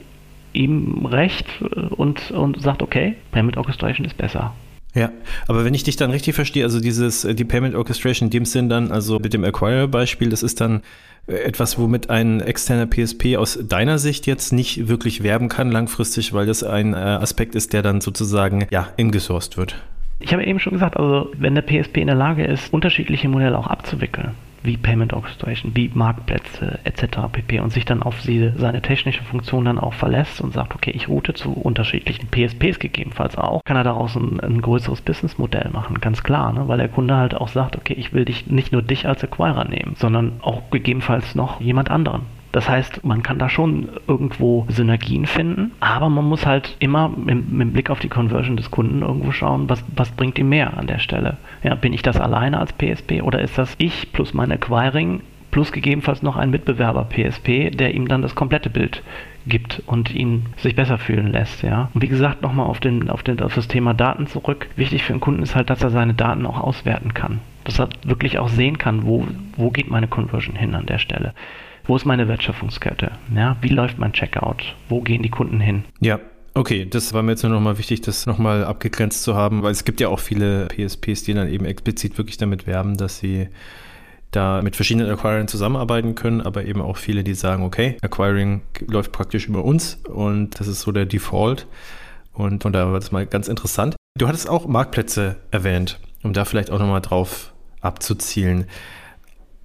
ihm recht äh, und, und sagt, okay, Payment Orchestration ist besser. Ja, aber wenn ich dich dann richtig verstehe, also dieses, äh, die Payment Orchestration in dem Sinn dann, also mit dem Acquire-Beispiel, das ist dann äh, etwas, womit ein externer PSP aus deiner Sicht jetzt nicht wirklich werben kann langfristig, weil das ein äh, Aspekt ist, der dann sozusagen, ja, ingesourced wird. Ich habe eben schon gesagt, also wenn der PSP in der Lage ist, unterschiedliche Modelle auch abzuwickeln, wie Payment Orchestration, wie Marktplätze etc. pp. und sich dann auf sie, seine technische Funktion dann auch verlässt und sagt, okay, ich route zu unterschiedlichen PSPs gegebenenfalls auch, kann er daraus ein, ein größeres Businessmodell machen, ganz klar, ne? weil der Kunde halt auch sagt, okay, ich will dich nicht nur dich als Acquirer nehmen, sondern auch gegebenenfalls noch jemand anderen. Das heißt, man kann da schon irgendwo Synergien finden, aber man muss halt immer mit, mit Blick auf die Conversion des Kunden irgendwo schauen, was, was bringt ihm mehr an der Stelle. Ja, bin ich das alleine als PSP oder ist das ich plus mein Acquiring plus gegebenenfalls noch ein Mitbewerber PSP, der ihm dann das komplette Bild gibt und ihn sich besser fühlen lässt, ja. Und wie gesagt, nochmal auf, den, auf, den, auf das Thema Daten zurück. Wichtig für den Kunden ist halt, dass er seine Daten auch auswerten kann. Dass er wirklich auch sehen kann, wo, wo geht meine Conversion hin an der Stelle. Wo ist meine Wertschöpfungskette? Ja, wie läuft mein Checkout? Wo gehen die Kunden hin? Ja, Okay, das war mir jetzt nur nochmal wichtig, das nochmal abgegrenzt zu haben, weil es gibt ja auch viele PSPs, die dann eben explizit wirklich damit werben, dass sie da mit verschiedenen Acquirern zusammenarbeiten können, aber eben auch viele, die sagen, okay, Acquiring läuft praktisch über uns und das ist so der Default. Und von daher war das mal ganz interessant. Du hattest auch Marktplätze erwähnt, um da vielleicht auch nochmal drauf abzuzielen.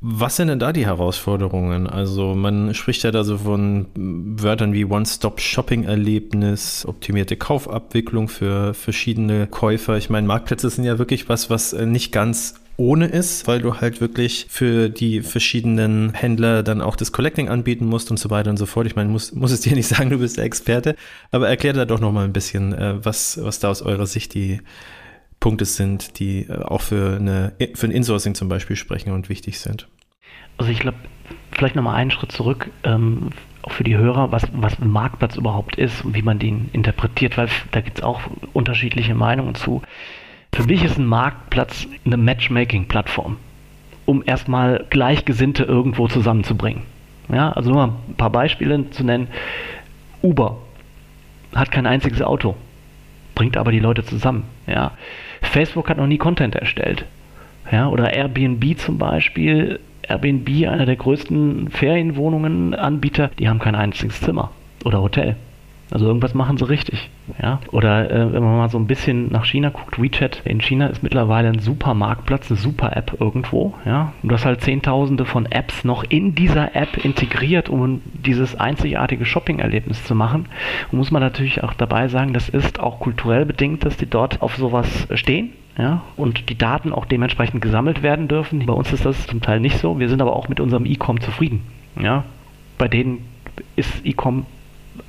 Was sind denn da die Herausforderungen? Also man spricht ja da so von Wörtern wie One-Stop-Shopping-Erlebnis, optimierte Kaufabwicklung für verschiedene Käufer. Ich meine, Marktplätze sind ja wirklich was, was nicht ganz ohne ist, weil du halt wirklich für die verschiedenen Händler dann auch das Collecting anbieten musst und so weiter und so fort. Ich meine, muss, muss es dir nicht sagen, du bist der Experte, aber erklär da doch noch mal ein bisschen, äh, was, was da aus eurer Sicht die Punkte sind, die äh, auch für, eine, für ein Insourcing zum Beispiel sprechen und wichtig sind. Also ich glaube, vielleicht nochmal einen Schritt zurück, ähm, auch für die Hörer, was, was ein Marktplatz überhaupt ist und wie man den interpretiert, weil da gibt es auch unterschiedliche Meinungen zu. Für mich ist ein Marktplatz eine Matchmaking-Plattform. um erstmal Gleichgesinnte irgendwo zusammenzubringen. Ja, also nur mal ein paar Beispiele zu nennen. Uber hat kein einziges Auto, bringt aber die Leute zusammen. Ja. Facebook hat noch nie Content erstellt. Ja, oder Airbnb zum Beispiel. Airbnb, einer der größten Ferienwohnungen-Anbieter, die haben kein einziges Zimmer oder Hotel. Also irgendwas machen sie richtig. Ja? Oder äh, wenn man mal so ein bisschen nach China guckt, WeChat in China ist mittlerweile ein super Marktplatz, eine super App irgendwo. Ja? Und du hast halt Zehntausende von Apps noch in dieser App integriert, um dieses einzigartige Shopping-Erlebnis zu machen. Und muss man natürlich auch dabei sagen, das ist auch kulturell bedingt, dass die dort auf sowas stehen. Ja, und die Daten auch dementsprechend gesammelt werden dürfen. Bei uns ist das zum Teil nicht so. Wir sind aber auch mit unserem E-Com zufrieden. Ja, bei denen ist E-Com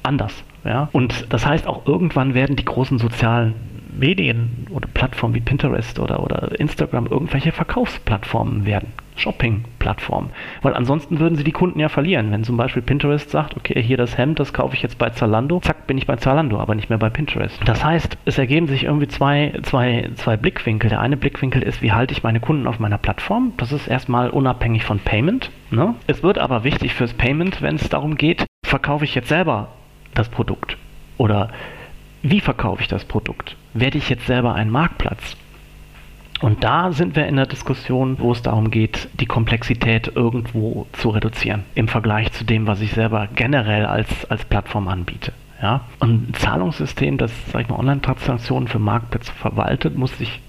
anders. Ja? Und das heißt, auch irgendwann werden die großen sozialen Medien oder Plattformen wie Pinterest oder, oder Instagram irgendwelche Verkaufsplattformen werden. Shopping-Plattformen. Weil ansonsten würden sie die Kunden ja verlieren. Wenn zum Beispiel Pinterest sagt, okay, hier das Hemd, das kaufe ich jetzt bei Zalando, zack, bin ich bei Zalando, aber nicht mehr bei Pinterest. Das heißt, es ergeben sich irgendwie zwei, zwei, zwei Blickwinkel. Der eine Blickwinkel ist, wie halte ich meine Kunden auf meiner Plattform? Das ist erstmal unabhängig von Payment. Ne? Es wird aber wichtig fürs Payment, wenn es darum geht, verkaufe ich jetzt selber das Produkt? Oder wie verkaufe ich das Produkt? Werde ich jetzt selber ein Marktplatz? Und da sind wir in der Diskussion, wo es darum geht, die Komplexität irgendwo zu reduzieren im Vergleich zu dem, was ich selber generell als, als Plattform anbiete. Ja? Und ein Zahlungssystem, das sag ich mal, Online-Transaktionen für Marktplätze verwaltet, muss sich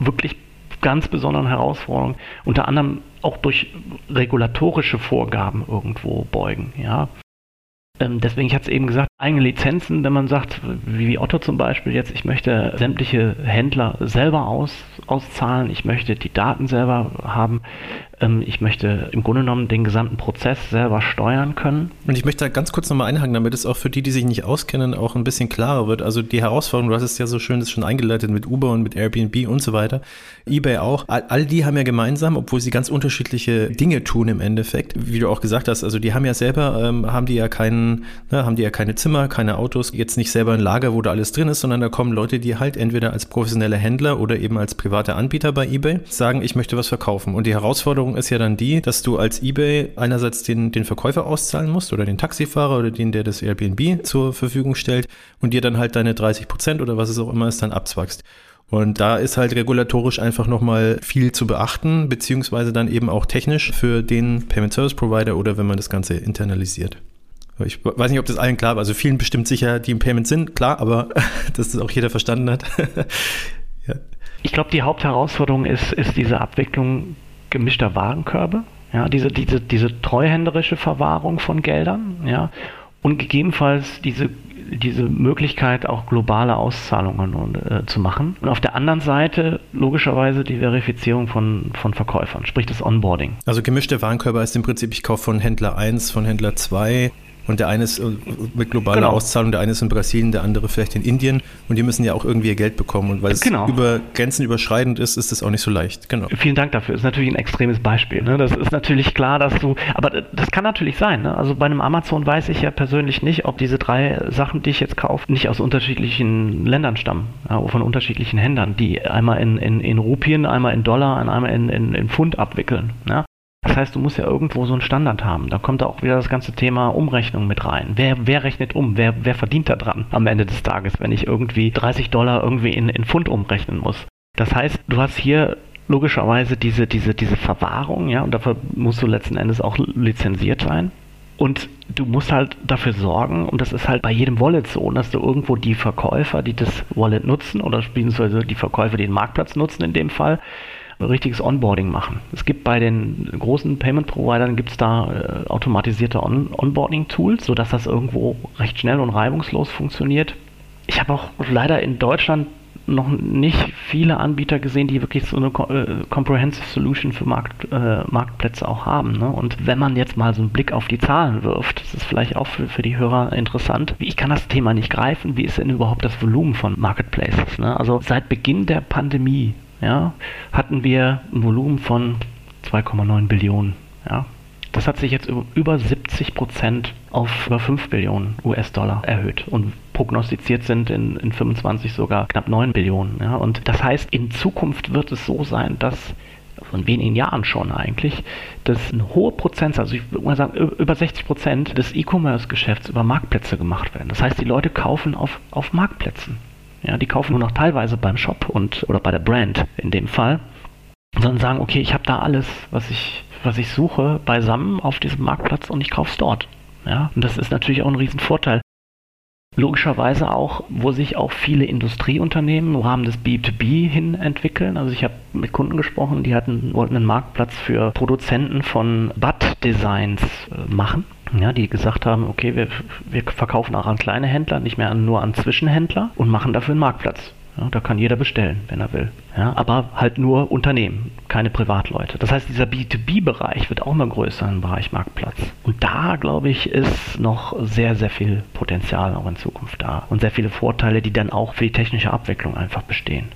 wirklich ganz besonderen Herausforderungen, unter anderem auch durch regulatorische Vorgaben irgendwo beugen. Ja? Ähm, deswegen, ich hatte es eben gesagt, eigene Lizenzen, wenn man sagt, wie Otto zum Beispiel jetzt, ich möchte sämtliche Händler selber aus, auszahlen, ich möchte die Daten selber haben, ich möchte im Grunde genommen den gesamten Prozess selber steuern können. Und ich möchte da ganz kurz nochmal einhaken, damit es auch für die, die sich nicht auskennen, auch ein bisschen klarer wird. Also die Herausforderung, du hast es ja so schön das schon eingeleitet mit Uber und mit Airbnb und so weiter, eBay auch. All, all die haben ja gemeinsam, obwohl sie ganz unterschiedliche Dinge tun im Endeffekt, wie du auch gesagt hast, also die haben ja selber, ähm, haben die ja keinen, ne, haben die ja keine Zimmer, keine Autos, jetzt nicht selber ein Lager, wo da alles drin ist, sondern da kommen Leute, die halt entweder als professionelle Händler oder eben als private Anbieter bei eBay sagen, ich möchte was verkaufen. Und die Herausforderung Herausforderung ist ja dann die, dass du als eBay einerseits den, den Verkäufer auszahlen musst oder den Taxifahrer oder den, der das Airbnb zur Verfügung stellt und dir dann halt deine 30 Prozent oder was es auch immer ist, dann abzwackst. Und da ist halt regulatorisch einfach nochmal viel zu beachten, beziehungsweise dann eben auch technisch für den Payment Service Provider oder wenn man das Ganze internalisiert. Ich weiß nicht, ob das allen klar war. Also vielen bestimmt sicher, die im Payment sind, klar, aber dass das auch jeder verstanden hat. ja. Ich glaube, die Hauptherausforderung ist, ist diese Abwicklung gemischter Warenkörbe, ja, diese, diese, diese treuhänderische Verwahrung von Geldern, ja, und gegebenenfalls diese, diese Möglichkeit, auch globale Auszahlungen äh, zu machen. Und auf der anderen Seite logischerweise die Verifizierung von, von Verkäufern, sprich das Onboarding. Also gemischte Warenkörbe ist im Prinzip, ich kaufe von Händler 1, von Händler 2 und der eine ist äh, mit globaler genau. Auszahlung, der eine ist in Brasilien, der andere vielleicht in Indien. Und die müssen ja auch irgendwie ihr Geld bekommen. Und weil es genau. über Grenzen überschreitend ist, ist das auch nicht so leicht. Genau. Vielen Dank dafür. Das ist natürlich ein extremes Beispiel. Ne? Das ist natürlich klar, dass du, aber das kann natürlich sein. Ne? Also bei einem Amazon weiß ich ja persönlich nicht, ob diese drei Sachen, die ich jetzt kaufe, nicht aus unterschiedlichen Ländern stammen. Ja, von unterschiedlichen Händlern, die einmal in, in, in Rupien, einmal in Dollar und einmal in, in, in Pfund abwickeln. Ja? Das heißt, du musst ja irgendwo so einen Standard haben. Da kommt auch wieder das ganze Thema Umrechnung mit rein. Wer, wer rechnet um? Wer, wer verdient da dran am Ende des Tages, wenn ich irgendwie 30 Dollar irgendwie in, in Pfund umrechnen muss? Das heißt, du hast hier logischerweise diese, diese, diese Verwahrung, ja, und dafür musst du letzten Endes auch lizenziert sein. Und du musst halt dafür sorgen, und das ist halt bei jedem Wallet so, dass du irgendwo die Verkäufer, die das Wallet nutzen, oder beziehungsweise die Verkäufer, die den Marktplatz nutzen in dem Fall, richtiges Onboarding machen. Es gibt bei den großen Payment-Providern gibt es da äh, automatisierte On Onboarding-Tools, sodass das irgendwo recht schnell und reibungslos funktioniert. Ich habe auch leider in Deutschland noch nicht viele Anbieter gesehen, die wirklich so eine äh, Comprehensive Solution für Markt, äh, Marktplätze auch haben. Ne? Und wenn man jetzt mal so einen Blick auf die Zahlen wirft, das ist vielleicht auch für, für die Hörer interessant, ich kann das Thema nicht greifen, wie ist denn überhaupt das Volumen von Marketplaces? Ne? Also seit Beginn der Pandemie ja, hatten wir ein Volumen von 2,9 Billionen. Ja. Das hat sich jetzt über 70 Prozent auf über 5 Billionen US-Dollar erhöht und prognostiziert sind in, in 25 sogar knapp 9 Billionen. Ja. Und das heißt, in Zukunft wird es so sein, dass von wenigen Jahren schon eigentlich, dass eine hohe Prozent, also ich würde mal sagen, über 60 Prozent des E-Commerce-Geschäfts über Marktplätze gemacht werden. Das heißt, die Leute kaufen auf, auf Marktplätzen. Ja, die kaufen nur noch teilweise beim Shop und oder bei der Brand in dem Fall, sondern sagen, okay, ich habe da alles, was ich, was ich suche, beisammen auf diesem Marktplatz und ich kaufe es dort. Ja, und das ist natürlich auch ein Riesenvorteil. Logischerweise auch, wo sich auch viele Industrieunternehmen im Rahmen des B2B hin entwickeln. Also ich habe mit Kunden gesprochen, die hatten, wollten einen Marktplatz für Produzenten von Bad-Designs äh, machen. Ja, die gesagt haben, okay, wir, wir verkaufen auch an kleine Händler, nicht mehr an, nur an Zwischenhändler und machen dafür einen Marktplatz. Ja, da kann jeder bestellen, wenn er will. Ja, aber halt nur Unternehmen, keine Privatleute. Das heißt, dieser B2B-Bereich wird auch immer größer im Bereich Marktplatz. Und da, glaube ich, ist noch sehr, sehr viel Potenzial auch in Zukunft da. Und sehr viele Vorteile, die dann auch für die technische Abwicklung einfach bestehen.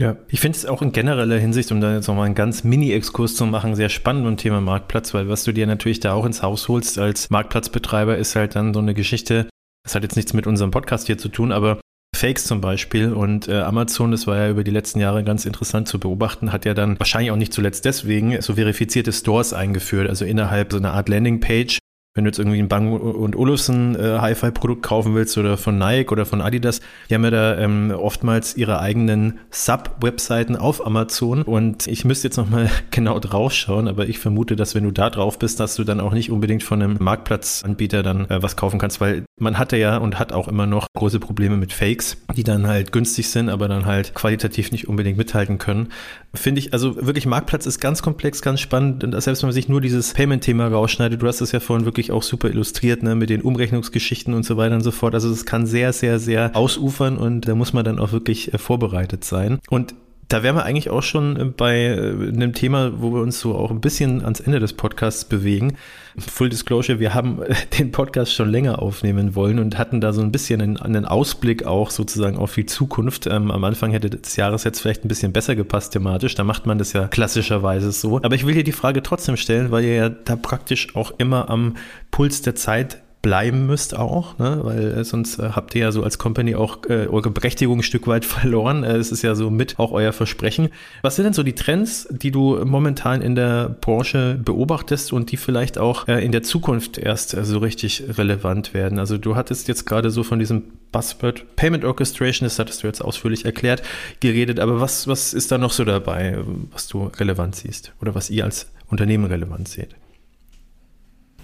Ja, ich finde es auch in genereller Hinsicht, um da jetzt nochmal einen ganz Mini-Exkurs zu machen, sehr spannend beim Thema Marktplatz, weil was du dir natürlich da auch ins Haus holst als Marktplatzbetreiber ist halt dann so eine Geschichte, das hat jetzt nichts mit unserem Podcast hier zu tun, aber Fakes zum Beispiel und äh, Amazon, das war ja über die letzten Jahre ganz interessant zu beobachten, hat ja dann wahrscheinlich auch nicht zuletzt deswegen so verifizierte Stores eingeführt, also innerhalb so einer Art Landingpage, wenn du jetzt irgendwie ein Bang und Olufsen äh, Hi-Fi-Produkt kaufen willst oder von Nike oder von Adidas, die haben ja da ähm, oftmals ihre eigenen Sub-Webseiten auf Amazon und ich müsste jetzt nochmal genau drauf schauen, aber ich vermute, dass wenn du da drauf bist, dass du dann auch nicht unbedingt von einem Marktplatzanbieter dann äh, was kaufen kannst, weil man hatte ja und hat auch immer noch große Probleme mit Fakes, die dann halt günstig sind, aber dann halt qualitativ nicht unbedingt mithalten können. Finde ich, also wirklich Marktplatz ist ganz komplex, ganz spannend und selbst wenn man sich nur dieses Payment-Thema rausschneidet, du hast es ja vorhin wirklich wirklich auch super illustriert, ne, mit den Umrechnungsgeschichten und so weiter und so fort. Also es kann sehr, sehr, sehr ausufern und da muss man dann auch wirklich äh, vorbereitet sein. Und da wären wir eigentlich auch schon äh, bei äh, einem Thema, wo wir uns so auch ein bisschen ans Ende des Podcasts bewegen. Full Disclosure, wir haben den Podcast schon länger aufnehmen wollen und hatten da so ein bisschen einen, Ausblick auch sozusagen auf die Zukunft. Ähm, am Anfang hätte das Jahres jetzt vielleicht ein bisschen besser gepasst thematisch, da macht man das ja klassischerweise so. Aber ich will hier die Frage trotzdem stellen, weil ihr ja da praktisch auch immer am Puls der Zeit bleiben müsst auch, ne? weil äh, sonst äh, habt ihr ja so als Company auch äh, eure Berechtigung ein Stück weit verloren. Äh, es ist ja so mit auch euer Versprechen. Was sind denn so die Trends, die du momentan in der Branche beobachtest und die vielleicht auch äh, in der Zukunft erst äh, so richtig relevant werden? Also du hattest jetzt gerade so von diesem Buzzword Payment Orchestration, das hattest du jetzt ausführlich erklärt, geredet, aber was, was ist da noch so dabei, was du relevant siehst oder was ihr als Unternehmen relevant seht?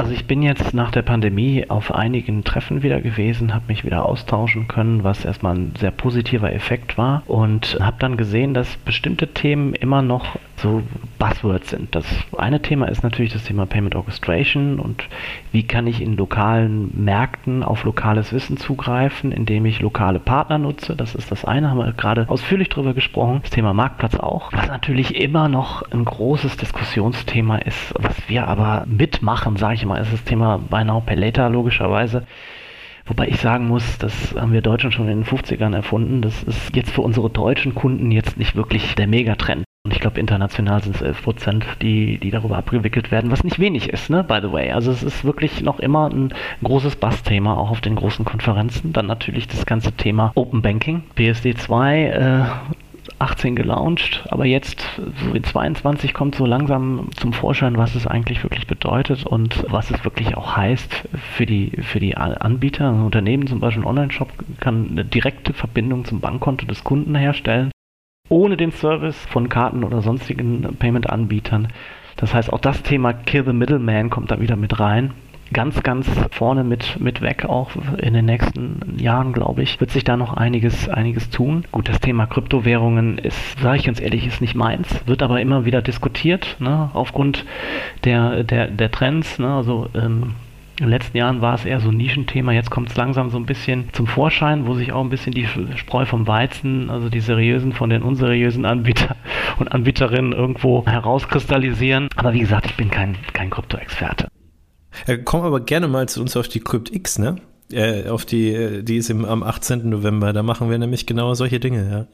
Also ich bin jetzt nach der Pandemie auf einigen Treffen wieder gewesen, habe mich wieder austauschen können, was erstmal ein sehr positiver Effekt war und habe dann gesehen, dass bestimmte Themen immer noch so Buzzwords sind. Das eine Thema ist natürlich das Thema Payment Orchestration und wie kann ich in lokalen Märkten auf lokales Wissen zugreifen, indem ich lokale Partner nutze. Das ist das eine, haben wir gerade ausführlich darüber gesprochen. Das Thema Marktplatz auch. Was natürlich immer noch ein großes Diskussionsthema ist, was wir aber mitmachen, sage ich mal, ist das Thema Buy Now Later logischerweise. Wobei ich sagen muss, das haben wir Deutschen schon in den 50ern erfunden. Das ist jetzt für unsere deutschen Kunden jetzt nicht wirklich der Megatrend. Und ich glaube, international sind es 11 Prozent, die, die darüber abgewickelt werden, was nicht wenig ist, ne, by the way. Also es ist wirklich noch immer ein großes Bass-Thema, auch auf den großen Konferenzen. Dann natürlich das ganze Thema Open Banking, PSD 2, äh, 18 gelauncht, aber jetzt so in 22 kommt so langsam zum Vorschein, was es eigentlich wirklich bedeutet und was es wirklich auch heißt für die, für die Anbieter. Ein Unternehmen, zum Beispiel ein Online-Shop, kann eine direkte Verbindung zum Bankkonto des Kunden herstellen ohne den Service von Karten oder sonstigen Payment-Anbietern. Das heißt, auch das Thema Kill the Middleman kommt da wieder mit rein. Ganz, ganz vorne mit, mit weg, auch in den nächsten Jahren, glaube ich, wird sich da noch einiges, einiges tun. Gut, das Thema Kryptowährungen ist, sage ich ganz ehrlich, ist nicht meins, wird aber immer wieder diskutiert, ne, aufgrund der, der, der Trends. Ne, also ähm, in den letzten Jahren war es eher so ein Nischenthema, jetzt kommt es langsam so ein bisschen zum Vorschein, wo sich auch ein bisschen die Spreu vom Weizen, also die seriösen von den unseriösen Anbieter und Anbieterinnen irgendwo herauskristallisieren. Aber wie gesagt, ich bin kein, kein Krypto-Experte. Ja, komm aber gerne mal zu uns auf die CryptX, ne? Äh, auf die, die ist im, am 18. November. Da machen wir nämlich genau solche Dinge, ja.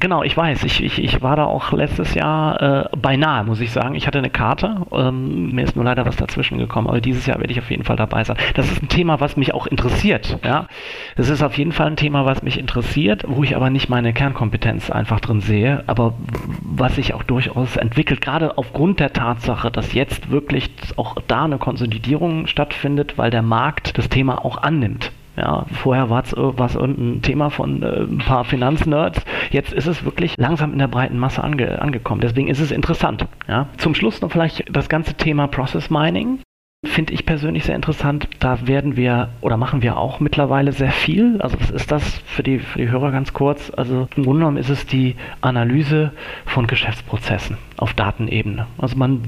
Genau, ich weiß. Ich, ich, ich war da auch letztes Jahr äh, beinahe, muss ich sagen. Ich hatte eine Karte. Ähm, mir ist nur leider was dazwischen gekommen, aber dieses Jahr werde ich auf jeden Fall dabei sein. Das ist ein Thema, was mich auch interessiert. Ja, das ist auf jeden Fall ein Thema, was mich interessiert, wo ich aber nicht meine Kernkompetenz einfach drin sehe, aber was sich auch durchaus entwickelt, gerade aufgrund der Tatsache, dass jetzt wirklich auch da eine Konsolidierung stattfindet, weil der Markt das Thema auch annimmt. Ja, vorher war es irgendein Thema von äh, ein paar Finanznerds. Jetzt ist es wirklich langsam in der breiten Masse ange angekommen. Deswegen ist es interessant. Ja. Zum Schluss noch vielleicht das ganze Thema Process Mining. Finde ich persönlich sehr interessant. Da werden wir oder machen wir auch mittlerweile sehr viel. Also was ist das für die, für die Hörer ganz kurz? Also im Grunde genommen ist es die Analyse von Geschäftsprozessen auf Datenebene. Also man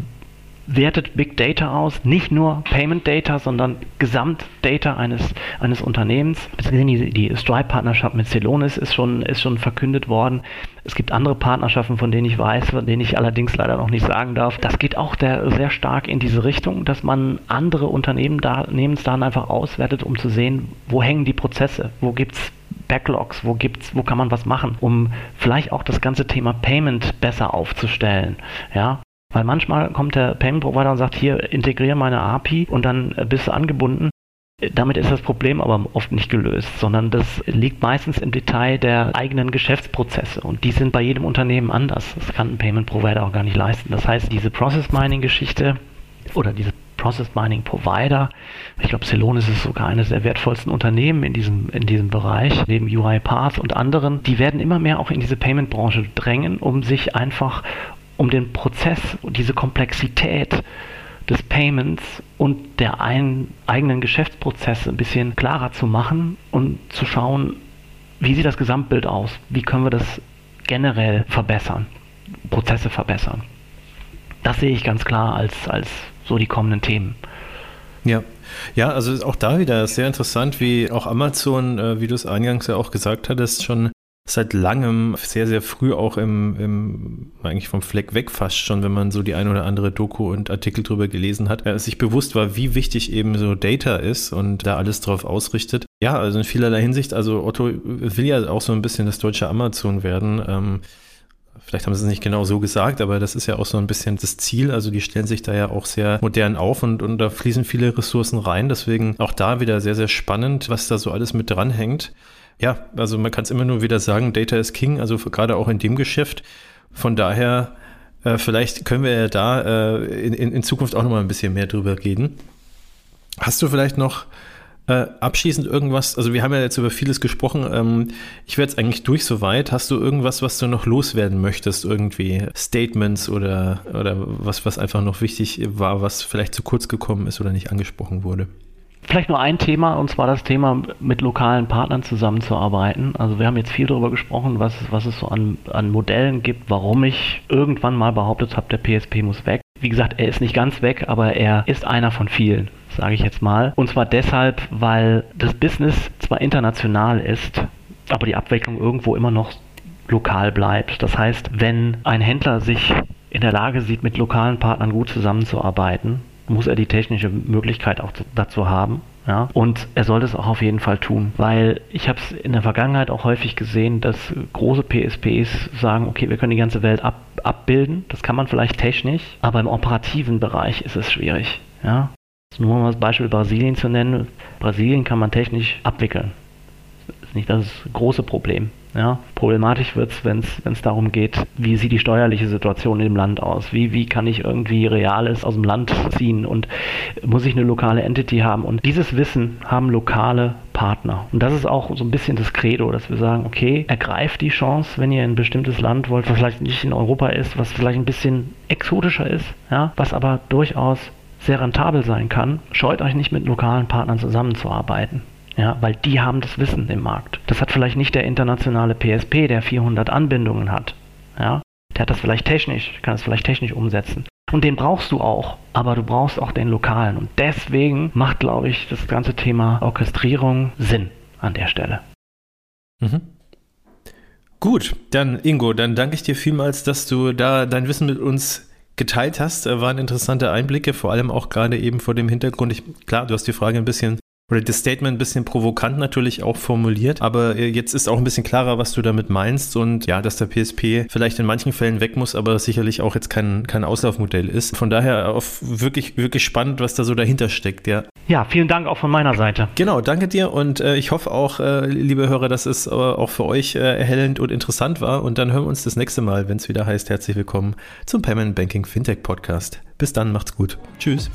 wertet Big Data aus, nicht nur Payment Data, sondern Gesamtdata eines, eines Unternehmens. Die, die Stripe-Partnerschaft mit Celonis ist schon, ist schon verkündet worden. Es gibt andere Partnerschaften, von denen ich weiß, von denen ich allerdings leider noch nicht sagen darf. Das geht auch der, sehr stark in diese Richtung, dass man andere Unternehmensdaten einfach auswertet, um zu sehen, wo hängen die Prozesse, wo gibt es Backlogs, wo gibt's, wo kann man was machen, um vielleicht auch das ganze Thema Payment besser aufzustellen. Ja, weil manchmal kommt der Payment Provider und sagt, hier integriere meine API und dann bist du angebunden. Damit ist das Problem aber oft nicht gelöst, sondern das liegt meistens im Detail der eigenen Geschäftsprozesse und die sind bei jedem Unternehmen anders. Das kann ein Payment Provider auch gar nicht leisten. Das heißt, diese Process Mining Geschichte oder diese Process Mining Provider, ich glaube, Celonis ist sogar eines der wertvollsten Unternehmen in diesem, in diesem Bereich, neben UiPath und anderen, die werden immer mehr auch in diese Payment Branche drängen, um sich einfach um den Prozess und diese Komplexität des Payments und der ein, eigenen Geschäftsprozesse ein bisschen klarer zu machen und zu schauen, wie sieht das Gesamtbild aus? Wie können wir das generell verbessern, Prozesse verbessern? Das sehe ich ganz klar als, als so die kommenden Themen. Ja. Ja, also auch da wieder sehr interessant, wie auch Amazon, äh, wie du es eingangs ja auch gesagt hattest, schon seit langem sehr, sehr früh auch im, im, eigentlich vom Fleck weg fast schon, wenn man so die ein oder andere Doku und Artikel drüber gelesen hat, äh, sich bewusst war, wie wichtig eben so Data ist und da alles drauf ausrichtet. Ja, also in vielerlei Hinsicht, also Otto will ja auch so ein bisschen das deutsche Amazon werden. Ähm, Vielleicht haben sie es nicht genau so gesagt, aber das ist ja auch so ein bisschen das Ziel. Also die stellen sich da ja auch sehr modern auf und, und da fließen viele Ressourcen rein. Deswegen auch da wieder sehr, sehr spannend, was da so alles mit dranhängt. Ja, also man kann es immer nur wieder sagen, Data is King, also gerade auch in dem Geschäft. Von daher, äh, vielleicht können wir ja da äh, in, in Zukunft auch noch mal ein bisschen mehr drüber reden. Hast du vielleicht noch äh, abschließend irgendwas, also wir haben ja jetzt über vieles gesprochen, ähm, ich werde jetzt eigentlich durch soweit. Hast du irgendwas, was du noch loswerden möchtest, irgendwie Statements oder, oder was, was einfach noch wichtig war, was vielleicht zu kurz gekommen ist oder nicht angesprochen wurde? Vielleicht nur ein Thema, und zwar das Thema, mit lokalen Partnern zusammenzuarbeiten. Also wir haben jetzt viel darüber gesprochen, was, was es so an, an Modellen gibt, warum ich irgendwann mal behauptet habe, der PSP muss weg. Wie gesagt, er ist nicht ganz weg, aber er ist einer von vielen, sage ich jetzt mal. Und zwar deshalb, weil das Business zwar international ist, aber die Abwicklung irgendwo immer noch lokal bleibt. Das heißt, wenn ein Händler sich in der Lage sieht, mit lokalen Partnern gut zusammenzuarbeiten, muss er die technische Möglichkeit auch dazu haben. Ja, und er sollte es auch auf jeden Fall tun, weil ich habe es in der Vergangenheit auch häufig gesehen, dass große PSPs sagen, okay, wir können die ganze Welt ab, abbilden, das kann man vielleicht technisch, aber im operativen Bereich ist es schwierig. Ja, nur mal das Beispiel Brasilien zu nennen. Brasilien kann man technisch abwickeln. Das ist nicht das große Problem. Ja, problematisch wird es, wenn es darum geht, wie sieht die steuerliche Situation dem Land aus? Wie, wie kann ich irgendwie Reales aus dem Land ziehen? Und muss ich eine lokale Entity haben? Und dieses Wissen haben lokale Partner. Und das ist auch so ein bisschen das Credo, dass wir sagen, okay, ergreift die Chance, wenn ihr in ein bestimmtes Land wollt, was vielleicht nicht in Europa ist, was vielleicht ein bisschen exotischer ist, ja, was aber durchaus sehr rentabel sein kann. Scheut euch nicht mit lokalen Partnern zusammenzuarbeiten. Ja, weil die haben das Wissen im Markt. Das hat vielleicht nicht der internationale PSP, der 400 Anbindungen hat. Ja, der hat das vielleicht technisch, kann es vielleicht technisch umsetzen. Und den brauchst du auch, aber du brauchst auch den lokalen. Und deswegen macht, glaube ich, das ganze Thema Orchestrierung Sinn an der Stelle. Mhm. Gut, dann Ingo, dann danke ich dir vielmals, dass du da dein Wissen mit uns geteilt hast. Waren interessante Einblicke, vor allem auch gerade eben vor dem Hintergrund. Ich, klar, du hast die Frage ein bisschen oder das Statement ein bisschen provokant natürlich auch formuliert, aber äh, jetzt ist auch ein bisschen klarer, was du damit meinst und ja, dass der PSP vielleicht in manchen Fällen weg muss, aber sicherlich auch jetzt kein, kein Auslaufmodell ist. Von daher auf wirklich, wirklich spannend, was da so dahinter steckt, ja. Ja, vielen Dank auch von meiner Seite. Genau, danke dir und äh, ich hoffe auch, äh, liebe Hörer, dass es äh, auch für euch äh, erhellend und interessant war und dann hören wir uns das nächste Mal, wenn es wieder heißt, herzlich willkommen zum Payment Banking Fintech Podcast. Bis dann, macht's gut. Tschüss.